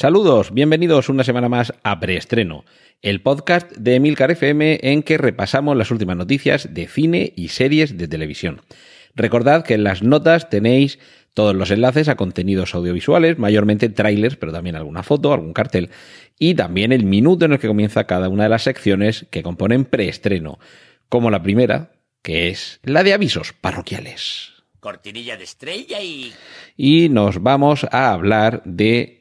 Saludos, bienvenidos una semana más a Preestreno, el podcast de Emilcar FM en que repasamos las últimas noticias de cine y series de televisión. Recordad que en las notas tenéis todos los enlaces a contenidos audiovisuales, mayormente trailers, pero también alguna foto, algún cartel, y también el minuto en el que comienza cada una de las secciones que componen preestreno, como la primera, que es la de avisos parroquiales. Cortinilla de estrella y... Y nos vamos a hablar de,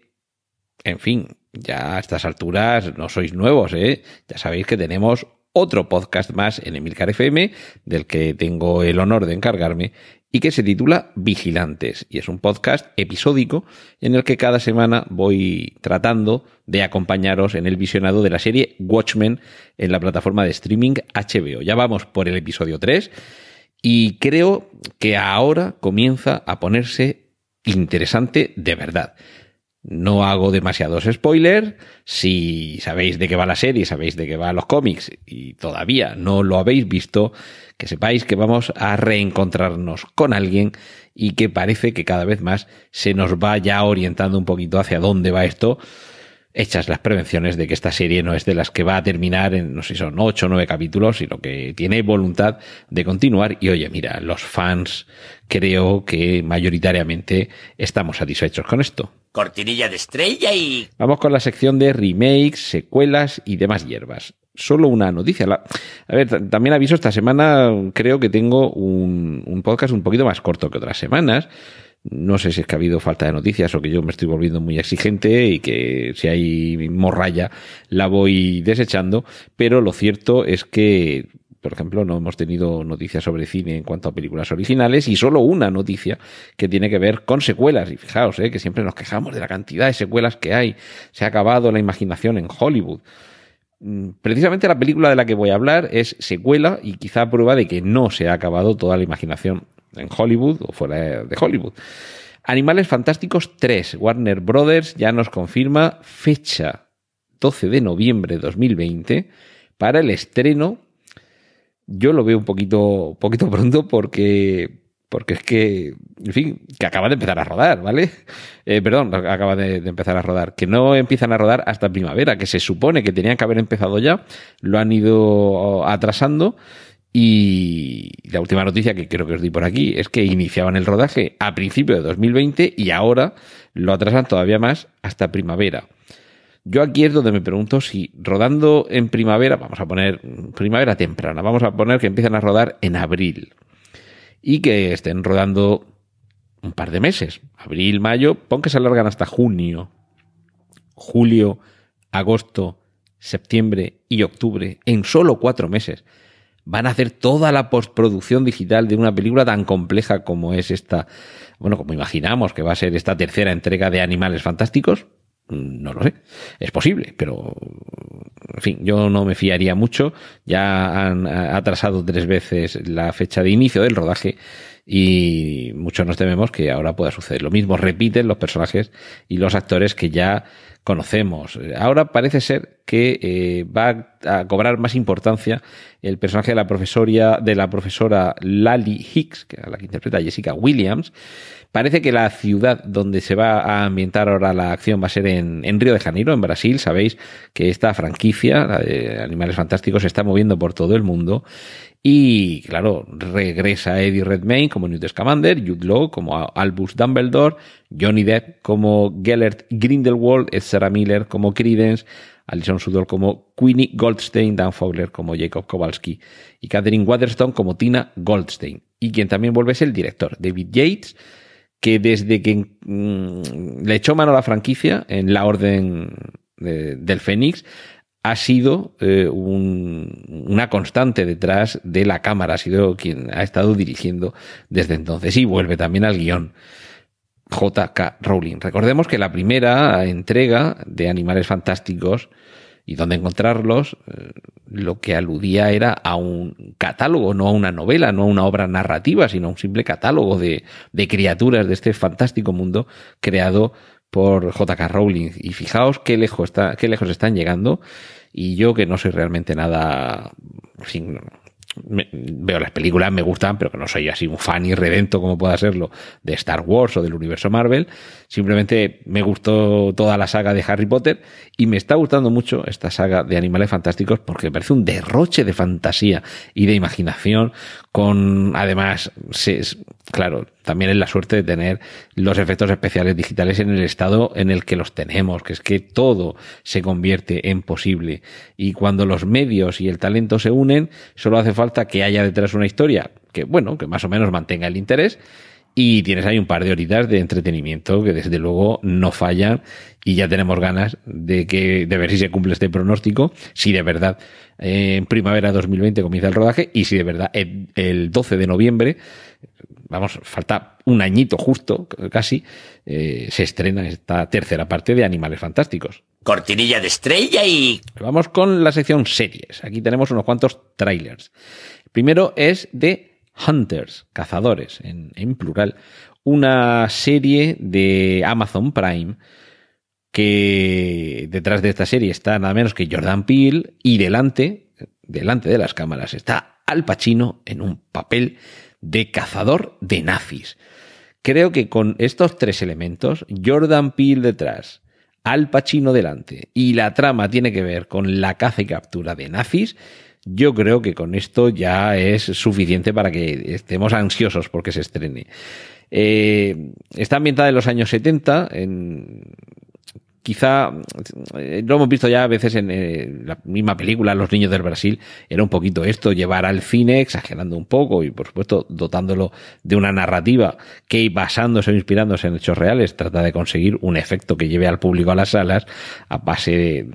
en fin, ya a estas alturas no sois nuevos, ¿eh? Ya sabéis que tenemos otro podcast más en Emilcar FM, del que tengo el honor de encargarme, y que se titula Vigilantes. Y es un podcast episódico en el que cada semana voy tratando de acompañaros en el visionado de la serie Watchmen en la plataforma de streaming HBO. Ya vamos por el episodio 3 y creo que ahora comienza a ponerse interesante de verdad. No hago demasiados spoilers. Si sabéis de qué va la serie, sabéis de qué va los cómics y todavía no lo habéis visto, que sepáis que vamos a reencontrarnos con alguien y que parece que cada vez más se nos va ya orientando un poquito hacia dónde va esto hechas las prevenciones de que esta serie no es de las que va a terminar en, no sé si son ocho o nueve capítulos, sino que tiene voluntad de continuar. Y oye, mira, los fans creo que mayoritariamente estamos satisfechos con esto. Cortinilla de estrella y... Vamos con la sección de remakes, secuelas y demás hierbas. Solo una noticia. La- A ver, también aviso, esta semana creo que tengo un, un podcast un poquito más corto que otras semanas. No sé si es que ha habido falta de noticias o que yo me estoy volviendo muy exigente y que si hay morralla la voy desechando, pero lo cierto es que, por ejemplo, no hemos tenido noticias sobre cine en cuanto a películas originales y solo una noticia que tiene que ver con secuelas. Y fijaos, eh, que siempre nos quejamos de la cantidad de secuelas que hay. Se ha acabado la imaginación en Hollywood. Mm, Precisamente la película de la que voy a hablar es secuela y quizá prueba de que no se ha acabado toda la imaginación en Hollywood o fuera de Hollywood. Animales Fantásticos 3. Warner Brothers ya nos confirma fecha 12 de noviembre de 2020 para el estreno. Yo lo veo un poquito, poquito pronto porque, porque es que, en fin, que acaba de empezar a rodar, ¿vale? Eh, perdón, acaba de, de empezar a rodar. Que no empiezan a rodar hasta primavera, que se supone que tenían que haber empezado ya, lo han ido atrasando. Y la última noticia que creo que os di por aquí es que iniciaban el rodaje a principio de 2020 y ahora lo atrasan todavía más hasta primavera. Yo aquí es donde me pregunto si rodando en primavera, vamos a poner primavera temprana, vamos a poner que empiezan a rodar en abril y que estén rodando un par de meses, abril, mayo, pon que se alargan hasta junio, julio, agosto, septiembre y octubre, en solo cuatro meses. Van a hacer toda la postproducción digital de una película tan compleja como es esta, bueno, como imaginamos que va a ser esta tercera entrega de Animales Fantásticos. Mm, No lo sé, es posible, pero en fin, yo no me fiaría mucho. Ya han atrasado tres veces la fecha de inicio del rodaje y muchos nos tememos que ahora pueda suceder lo mismo. Repiten los personajes y los actores que ya conocemos. Ahora parece ser que eh, va a cobrar más importancia el personaje de la profesora, de la profesora Lally Hicks, que es la que interpreta a Jessica Williams. Parece que la ciudad donde se va a ambientar ahora la acción va a ser en, Río de Janeiro, en Brasil. Sabéis que esta franquicia, de Animales Fantásticos, se está moviendo por todo el mundo. Y claro, regresa Eddie Redmayne como Newt Scamander, Jude Law como Albus Dumbledore, Johnny Depp como Gellert Grindelwald, Ezra Miller como Credence, Alison Sudol como Queenie Goldstein, Dan Fowler como Jacob Kowalski y Catherine Waterstone como Tina Goldstein. Y quien también vuelve es el director, David Yates, que desde que mm, le echó mano a la franquicia en la Orden de- del Fénix, ha sido eh, un- una constante detrás de la cámara, ha sido quien ha estado dirigiendo desde entonces y vuelve también al guion. J.K. Rowling. Recordemos que la primera entrega de Animales Fantásticos y dónde encontrarlos, eh, lo que aludía era a un catálogo, no a una novela, no a una obra narrativa, sino a un simple catálogo de, de criaturas de este fantástico mundo creado por J.K. Rowling. Y fijaos qué lejos, está, qué lejos están llegando. Y yo que no soy realmente nada, sin, veo las películas, me gustan, pero que no soy así un fan y redento como pueda serlo de Star Wars o del universo Marvel. Simplemente me gustó toda la saga de Harry Potter y me está gustando mucho esta saga de Animales Fantásticos porque me parece un derroche de fantasía y de imaginación con, además, se, claro, también es la suerte de tener los efectos especiales digitales en el estado en el que los tenemos, que es que todo se convierte en posible. Y cuando los medios y el talento se unen, solo hace falta que haya detrás una historia que, bueno, que más o menos mantenga el interés y tienes ahí un par de horitas de entretenimiento que desde luego no fallan y ya tenemos ganas de que de ver si se cumple este pronóstico, si de verdad en primavera 2020 comienza el rodaje y si de verdad el 12 de noviembre vamos, falta un añito justo, casi, eh, se estrena esta tercera parte de Animales Fantásticos. Cortinilla de estrella y... Vamos con la sección series. Aquí tenemos unos cuantos trailers. primero es de Hunters, cazadores, en, plural. Una serie de Amazon Prime que detrás de esta serie está nada menos que Jordan Peele y delante, delante de las cámaras está Al Pacino en un papel de cazador de nazis. Creo que con estos tres elementos, Jordan Peele detrás, Al Pacino delante y la trama tiene que ver con la caza y captura de nazis, yo creo que con esto ya es suficiente para que estemos ansiosos porque se estrene. Eh, está ambientada en los años 70, en, quizá eh, lo hemos visto ya a veces en eh, la misma película, Los niños del Brasil, era un poquito esto, llevar al cine, exagerando un poco y por supuesto dotándolo de una narrativa que basándose o inspirándose en hechos reales trata de conseguir un efecto que lleve al público a las salas a base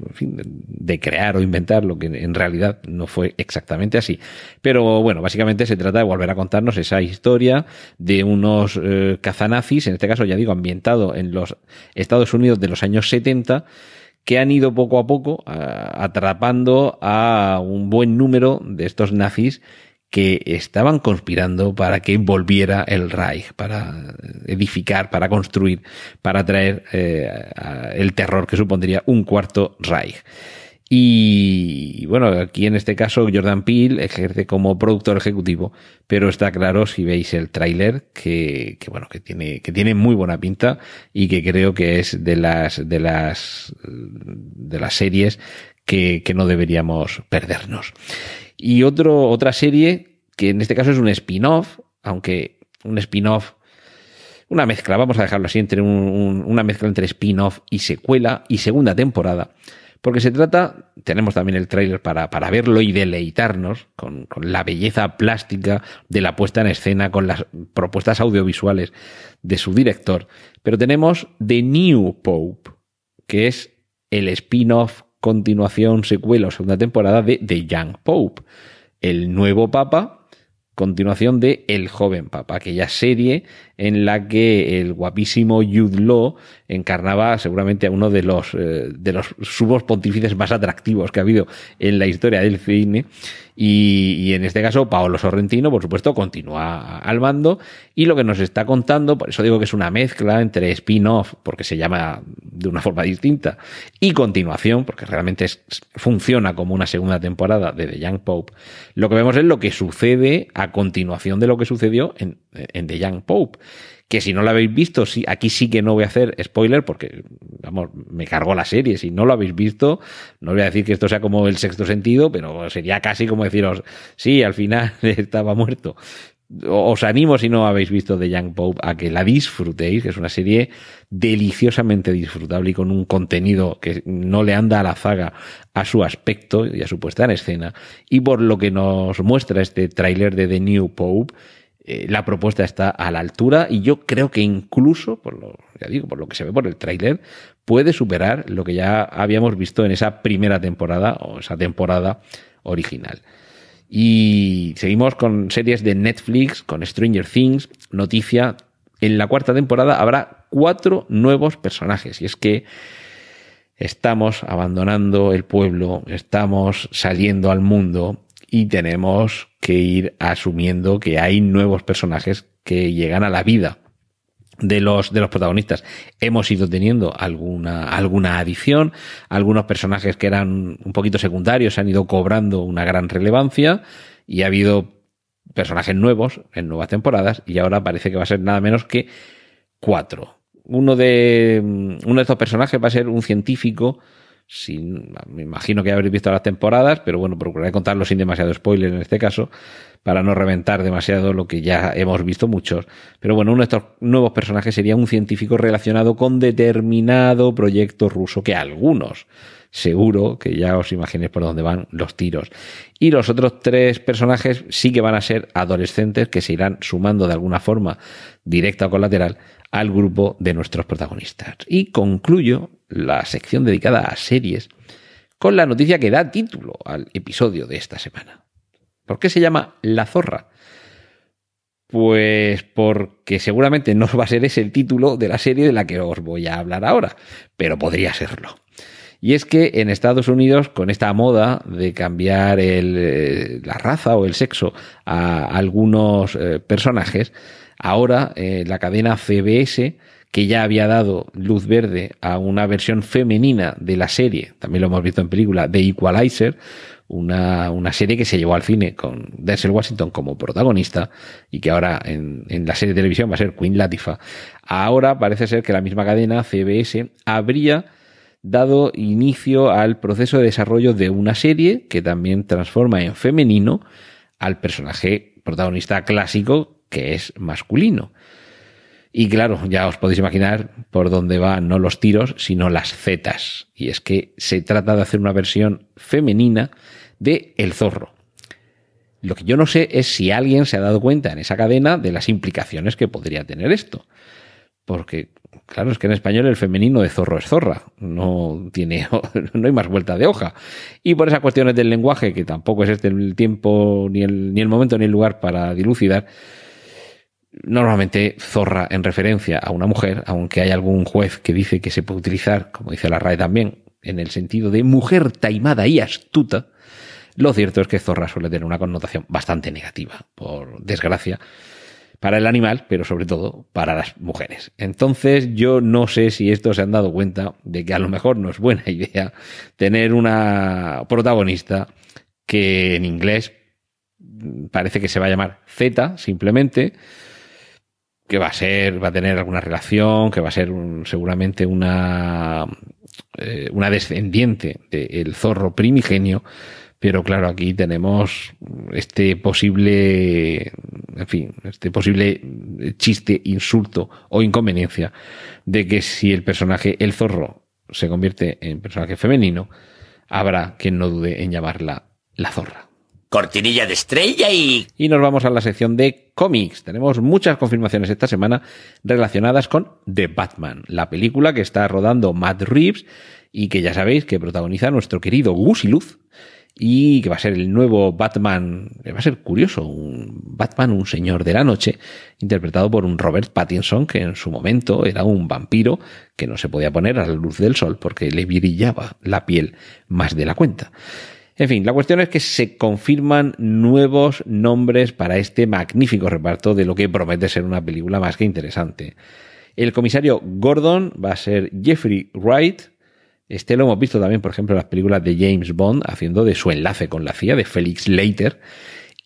de, crear o inventar lo que en realidad no fue exactamente así. Pero bueno, básicamente se trata de volver a contarnos esa historia de unos eh, cazanazis, en este caso ya digo, ambientado en los Estados Unidos de los años 70, que han ido poco a poco atrapando a un buen número de estos nazis que estaban conspirando para que volviera el Reich, para edificar, para construir, para traer eh, el terror que supondría un cuarto Reich. Y bueno, aquí en este caso Jordan Peele ejerce como productor ejecutivo, pero está claro si veis el tráiler que, que, bueno, que tiene, que tiene muy buena pinta y que creo que es de las, de las, de las series que, que no deberíamos perdernos. Y otro, otra serie que en este caso es un spin-off, aunque un spin-off una mezcla, vamos a dejarlo así, entre un, una mezcla entre spin-off y secuela y segunda temporada, porque se trata, tenemos también el tráiler para, para verlo y deleitarnos con, con la belleza plástica de la puesta en escena, con las propuestas audiovisuales de su director. Pero tenemos The New Pope, que es el spin-off, continuación, secuela o segunda temporada de The Young Pope, el nuevo papa continuación de El joven papa, aquella serie en la que el guapísimo Jude Law encarnaba seguramente a uno de los, eh, de los subos pontífices más atractivos que ha habido en la historia del cine. Y, y, en este caso, Paolo Sorrentino, por supuesto, continúa al mando. Y lo que nos está contando, por eso digo que es una mezcla entre spin-off, porque se llama de una forma distinta, y continuación, porque realmente es, funciona como una segunda temporada de The Young Pope. Lo que vemos es lo que sucede a continuación de lo que sucedió en, en The Young Pope que si no lo habéis visto, sí, aquí sí que no voy a hacer spoiler porque, vamos, me cargo la serie. Si no lo habéis visto, no voy a decir que esto sea como el sexto sentido, pero sería casi como deciros, sí, al final estaba muerto. Os animo, si no habéis visto The Young Pope, a que la disfrutéis, que es una serie deliciosamente disfrutable y con un contenido que no le anda a la zaga a su aspecto y a su puesta en escena. Y por lo que nos muestra este tráiler de The New Pope, eh, la propuesta está a la altura y yo creo que incluso, por lo, ya digo, por lo que se ve por el tráiler, puede superar lo que ya habíamos visto en esa primera temporada o esa temporada original. Y seguimos con series de Netflix, con Stranger Things, noticia, en la cuarta temporada habrá cuatro nuevos personajes y es que estamos abandonando el pueblo, estamos saliendo al mundo y tenemos que ir asumiendo que hay nuevos personajes que llegan a la vida de los, de los protagonistas. Hemos ido teniendo alguna, alguna adición, algunos personajes que eran un poquito secundarios han ido cobrando una gran relevancia y ha habido personajes nuevos en nuevas temporadas y ahora parece que va a ser nada menos que cuatro. Uno de, uno de estos personajes va a ser un científico sin, me imagino que ya habréis visto las temporadas, pero bueno, procuraré contarlo sin demasiado spoiler en este caso, para no reventar demasiado lo que ya hemos visto muchos. Pero bueno, uno de estos nuevos personajes sería un científico relacionado con determinado proyecto ruso que algunos seguro que ya os imaginéis por dónde van los tiros. Y los otros tres personajes sí que van a ser adolescentes que se irán sumando de alguna forma directa o colateral al grupo de nuestros protagonistas. Y concluyo la sección dedicada a series con la noticia que da título al episodio de esta semana. ¿Por qué se llama La Zorra? Pues porque seguramente no va a ser ese el título de la serie de la que os voy a hablar ahora, pero podría serlo. Y es que en Estados Unidos, con esta moda de cambiar eh, la raza o el sexo a algunos eh, personajes, ahora eh, la cadena CBS, que ya había dado luz verde a una versión femenina de la serie, también lo hemos visto en película, de Equalizer, una, una, serie que se llevó al cine con Denzel Washington como protagonista y que ahora en, en, la serie de televisión va a ser Queen Latifah. Ahora parece ser que la misma cadena, CBS, habría dado inicio al proceso de desarrollo de una serie que también transforma en femenino al personaje protagonista clásico que es masculino. Y claro, ya os podéis imaginar por dónde van no los tiros, sino las zetas. Y es que se trata de hacer una versión femenina de El Zorro. Lo que yo no sé es si alguien se ha dado cuenta en esa cadena de las implicaciones que podría tener esto. Porque Claro, es que en español el femenino de zorro es zorra, no tiene, no hay más vuelta de hoja. Y por esas cuestiones del lenguaje, que tampoco es este el tiempo, ni el, ni el momento, ni el lugar para dilucidar, normalmente zorra en referencia a una mujer, aunque hay algún juez que dice que se puede utilizar, como dice la RAE también, en el sentido de mujer taimada y astuta, lo cierto es que zorra suele tener una connotación bastante negativa, por desgracia para el animal, pero sobre todo para las mujeres. Entonces yo no sé si estos se han dado cuenta de que a lo mejor no es buena idea tener una protagonista que en inglés parece que se va a llamar Z simplemente, que va a ser, va a tener alguna relación, que va a ser seguramente una, eh, una descendiente del zorro primigenio, pero claro, aquí tenemos este posible, en fin, este posible chiste, insulto o inconveniencia de que si el personaje, el zorro, se convierte en personaje femenino, habrá quien no dude en llamarla la zorra. Cortinilla de estrella y... Y nos vamos a la sección de cómics. Tenemos muchas confirmaciones esta semana relacionadas con The Batman, la película que está rodando Matt Reeves y que ya sabéis que protagoniza nuestro querido Gusiluz y que va a ser el nuevo Batman, va a ser curioso, un Batman, un señor de la noche, interpretado por un Robert Pattinson que en su momento era un vampiro que no se podía poner a la luz del sol porque le brillaba la piel más de la cuenta. En fin, la cuestión es que se confirman nuevos nombres para este magnífico reparto de lo que promete ser una película más que interesante. El comisario Gordon va a ser Jeffrey Wright, este lo hemos visto también, por ejemplo, en las películas de James Bond, haciendo de su enlace con la CIA, de Felix Leiter.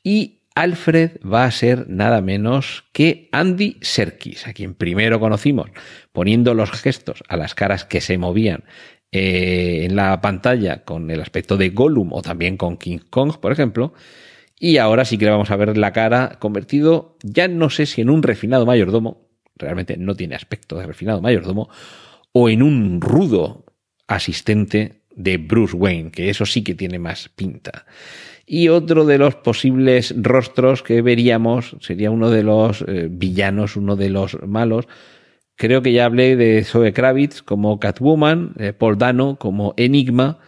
Y Alfred va a ser nada menos que Andy Serkis, a quien primero conocimos poniendo los gestos a las caras que se movían eh, en la pantalla con el aspecto de Gollum o también con King Kong, por ejemplo. Y ahora sí que le vamos a ver la cara convertido, ya no sé si en un refinado mayordomo, realmente no tiene aspecto de refinado mayordomo, o en un rudo asistente de Bruce Wayne, que eso sí que tiene más pinta. Y otro de los posibles rostros que veríamos sería uno de los eh, villanos, uno de los malos. Creo que ya hablé de Zoe Kravitz como Catwoman, Paul Dano como Enigma,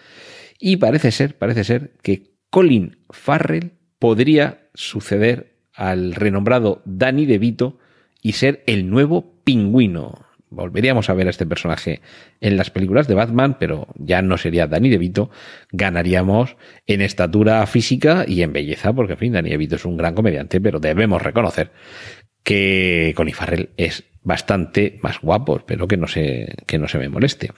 y parece ser, parece ser que Colin Farrell podría suceder al renombrado Danny DeVito y ser el nuevo pingüino volveríamos a ver a este personaje en las películas de Batman, pero ya no sería Danny DeVito, ganaríamos en estatura física y en belleza, porque en fin, Danny DeVito es un gran comediante, pero debemos reconocer que Connie Farrell es bastante más guapo, espero que no se, que no se me moleste.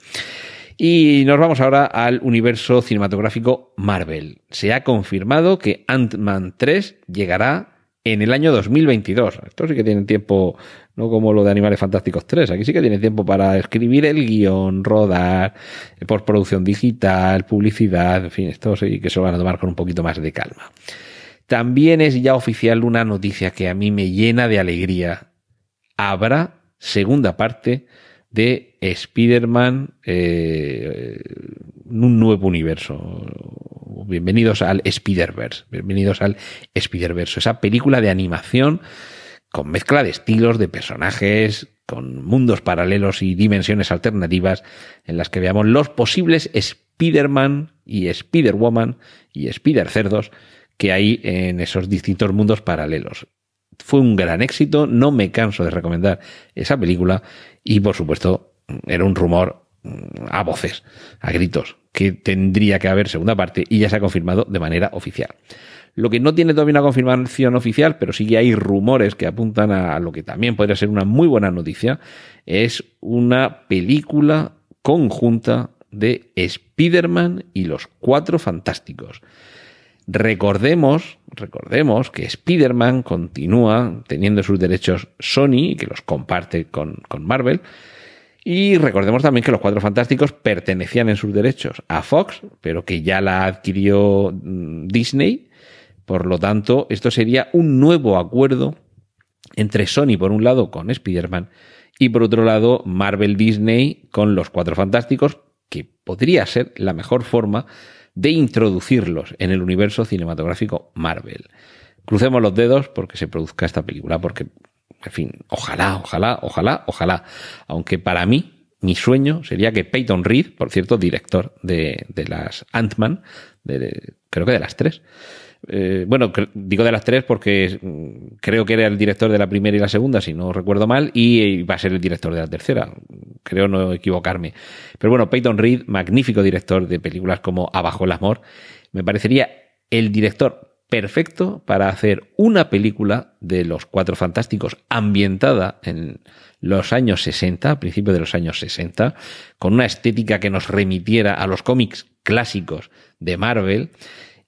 Y nos vamos ahora al universo cinematográfico Marvel. Se ha confirmado que Ant-Man 3 llegará en el año 2022. Esto sí que tienen tiempo, no como lo de Animales Fantásticos 3. Aquí sí que tienen tiempo para escribir el guion, rodar, postproducción digital, publicidad, en fin, esto sí que se lo van a tomar con un poquito más de calma. También es ya oficial una noticia que a mí me llena de alegría. Habrá segunda parte de Spider-Man eh, un nuevo universo. Bienvenidos al Spider-Verse. Bienvenidos al Spider-Verse. Esa película de animación con mezcla de estilos, de personajes, con mundos paralelos y dimensiones alternativas en las que veamos los posibles Spider-Man y Spider-Woman y Spider-Cerdos que hay en esos distintos mundos paralelos. Fue un gran éxito, no me canso de recomendar esa película y por supuesto era un rumor a voces, a gritos, que tendría que haber segunda parte y ya se ha confirmado de manera oficial. Lo que no tiene todavía una confirmación oficial, pero sí que hay rumores que apuntan a lo que también podría ser una muy buena noticia, es una película conjunta de Spider-Man y los Cuatro Fantásticos. Recordemos, recordemos que Spider-Man continúa teniendo sus derechos Sony, que los comparte con, con Marvel, y recordemos también que los Cuatro Fantásticos pertenecían en sus derechos a Fox, pero que ya la adquirió mm, Disney. Por lo tanto, esto sería un nuevo acuerdo entre Sony, por un lado, con Spider-Man, y por otro lado, Marvel Disney con los Cuatro Fantásticos, que podría ser la mejor forma de introducirlos en el universo cinematográfico Marvel. Crucemos los dedos porque se produzca esta película, porque, en fin, ojalá, ojalá, ojalá, ojalá. Aunque para mí, mi sueño sería que Peyton Reed, por cierto, director de, de las Ant-Man, creo que de las tres, eh, bueno, digo de las tres porque mm, creo que era el director de la primera y la segunda, si no recuerdo mal, y va a ser el director de la tercera. Creo no equivocarme. Pero bueno, Peyton Reed, magnífico director de películas como Abajo el amor, me parecería el director perfecto para hacer una película de los Cuatro Fantásticos ambientada en los años 60, a principios de los años 60, con una estética que nos remitiera a los cómics clásicos de Marvel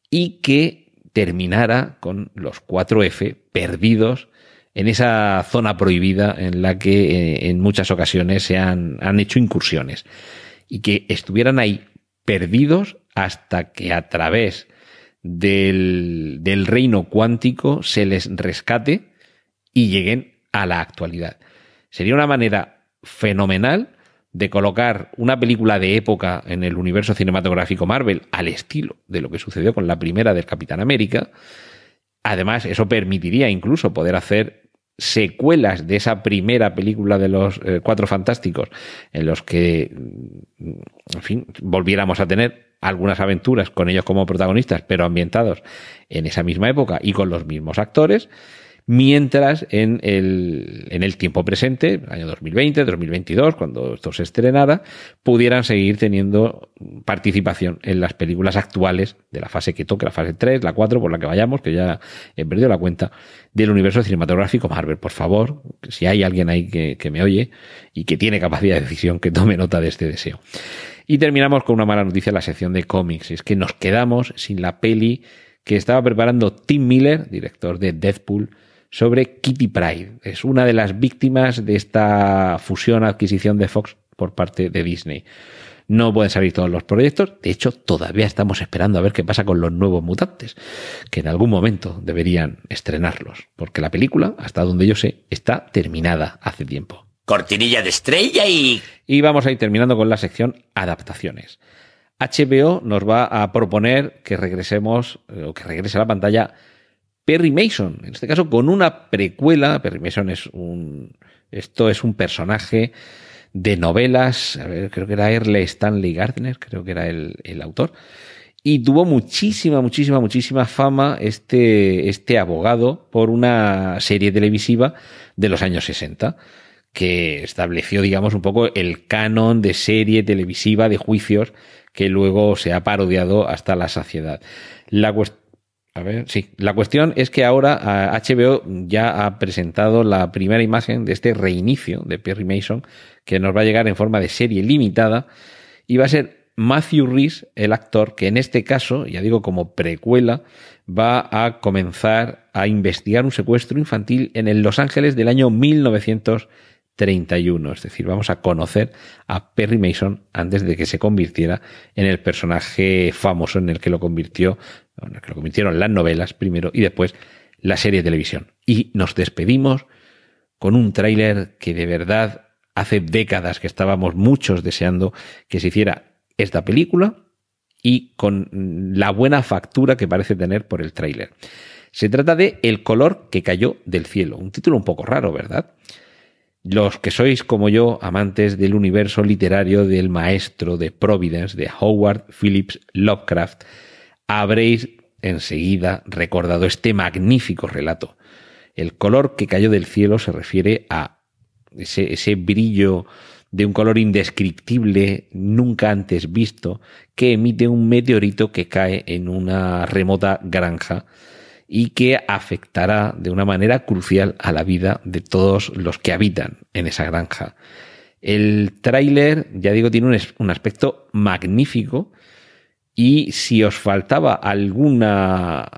y que terminara con los 4F perdidos en esa zona prohibida en la que eh, en muchas ocasiones se han, han hecho incursiones y que estuvieran ahí perdidos hasta que a través del, reino cuántico se les rescate y lleguen a la actualidad. Sería una manera fenomenal de colocar una película de época en el universo cinematográfico Marvel al estilo de lo que sucedió con la primera del Capitán América. Además, eso permitiría incluso poder hacer secuelas de esa primera película de los eh, Cuatro Fantásticos, en los que, mm, en fin, volviéramos a tener algunas aventuras con ellos como protagonistas, pero ambientados en esa misma época y con los mismos actores mientras en el, en el tiempo presente, año 2020, 2022, cuando esto se estrenara, pudieran seguir teniendo participación en las películas actuales de la fase que toque, la fase 3, la 4, por la que vayamos, que ya he perdido la cuenta, del universo cinematográfico Marvel. Por favor, si hay alguien ahí que, que me oye y que tiene capacidad de decisión, que tome nota de este deseo. Y terminamos con una mala noticia en la sección de cómics, es que nos quedamos sin la peli que estaba preparando Tim Miller, director de Deadpool, sobre Kitty Pride. Es una de las víctimas de esta fusión adquisición de Fox por parte de Disney. No pueden salir todos los proyectos. De hecho, todavía estamos esperando a ver qué pasa con los nuevos mutantes, que en algún momento deberían estrenarlos, porque la película, hasta donde yo sé, está terminada hace tiempo. Cortinilla de estrella y... Y vamos a ir terminando con la sección adaptaciones. HBO nos va a proponer que regresemos, eh, o que regrese a la pantalla Perry Mason, en este caso con una precuela. Perry Mason es un. Esto es un personaje de novelas. A ver, creo que era Earle Stanley Gardner, creo que era el, el, autor. Y tuvo muchísima, muchísima, muchísima fama este, este abogado por una serie televisiva de los años 60 que estableció, digamos, un poco el canon de serie televisiva de juicios que luego se ha parodiado hasta la saciedad. La a ver, sí. La cuestión es que ahora HBO ya ha presentado la primera imagen de este reinicio de Perry Mason, que nos va a llegar en forma de serie limitada, y va a ser Matthew Rhys, el actor, que en este caso, ya digo como precuela, va a comenzar a investigar un secuestro infantil en el Los Ángeles del año 1931. Es decir, vamos a conocer a Perry Mason antes de que se convirtiera en el personaje famoso en el que lo convirtió, en el que lo convirtieron las novelas primero y después la serie de televisión. Y nos despedimos con un tráiler que de verdad hace décadas que estábamos muchos deseando que se hiciera esta película y con la buena factura que parece tener por el tráiler. Se trata de El color que cayó del cielo, un título un poco raro, ¿verdad? Los que sois como yo amantes del universo literario del maestro de Providence de Howard Phillips Lovecraft, habréis enseguida recordado este magnífico relato. El color que cayó del cielo se refiere a ese, ese brillo de un color indescriptible, nunca antes visto, que emite un meteorito que cae en una remota granja y que afectará de una manera crucial a la vida de todos los que habitan en esa granja. El tráiler, ya digo, tiene un, aspecto magnífico y si os faltaba alguna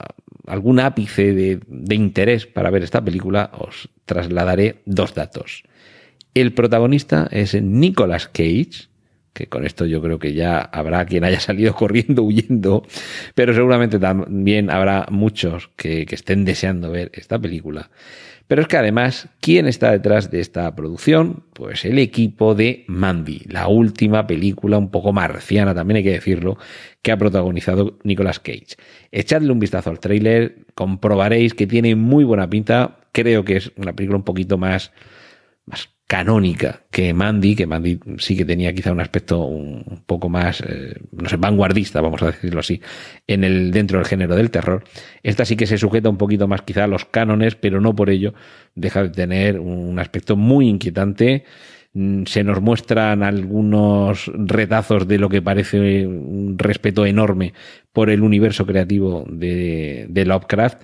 algún ápice de, de interés para ver esta película, os trasladaré dos datos. El protagonista es Nicolas Cage, que con esto yo creo que ya habrá quien haya salido corriendo, huyendo, pero seguramente también habrá muchos que, estén deseando ver esta película. Pero es que además, ¿quién está detrás de esta producción? Pues el equipo de Mandy, la última película un poco marciana, también hay que decirlo, que ha protagonizado Nicolas Cage. Echadle un vistazo al tráiler, comprobaréis que tiene muy buena pinta, creo que es una película un poquito más, más canónica que Mandy, que Mandy sí que tenía quizá un aspecto un poco más, eh, no sé, vanguardista, vamos a decirlo así, en el, dentro del género del terror. Esta sí que se sujeta un poquito más quizá a los cánones, pero no por ello deja de tener un aspecto muy inquietante. Mm, se nos muestran algunos retazos de lo que parece un respeto enorme por el universo creativo de, de Lovecraft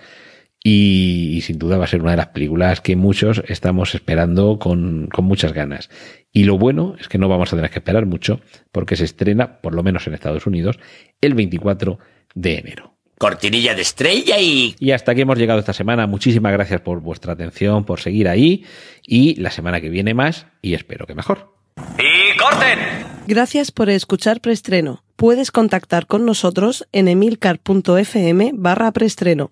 y, sin duda va a ser una de las películas que muchos estamos esperando con, con, muchas ganas. Y lo bueno es que no vamos a tener que esperar mucho porque se estrena, por lo menos en Estados Unidos, el 24 de enero. Cortinilla de estrella y... Y hasta aquí hemos llegado esta semana. Muchísimas gracias por vuestra atención, por seguir ahí. Y la semana que viene más y espero que mejor. ¡Y corten! Gracias por escuchar Preestreno. Puedes contactar con nosotros en emilcar.fm barra preestreno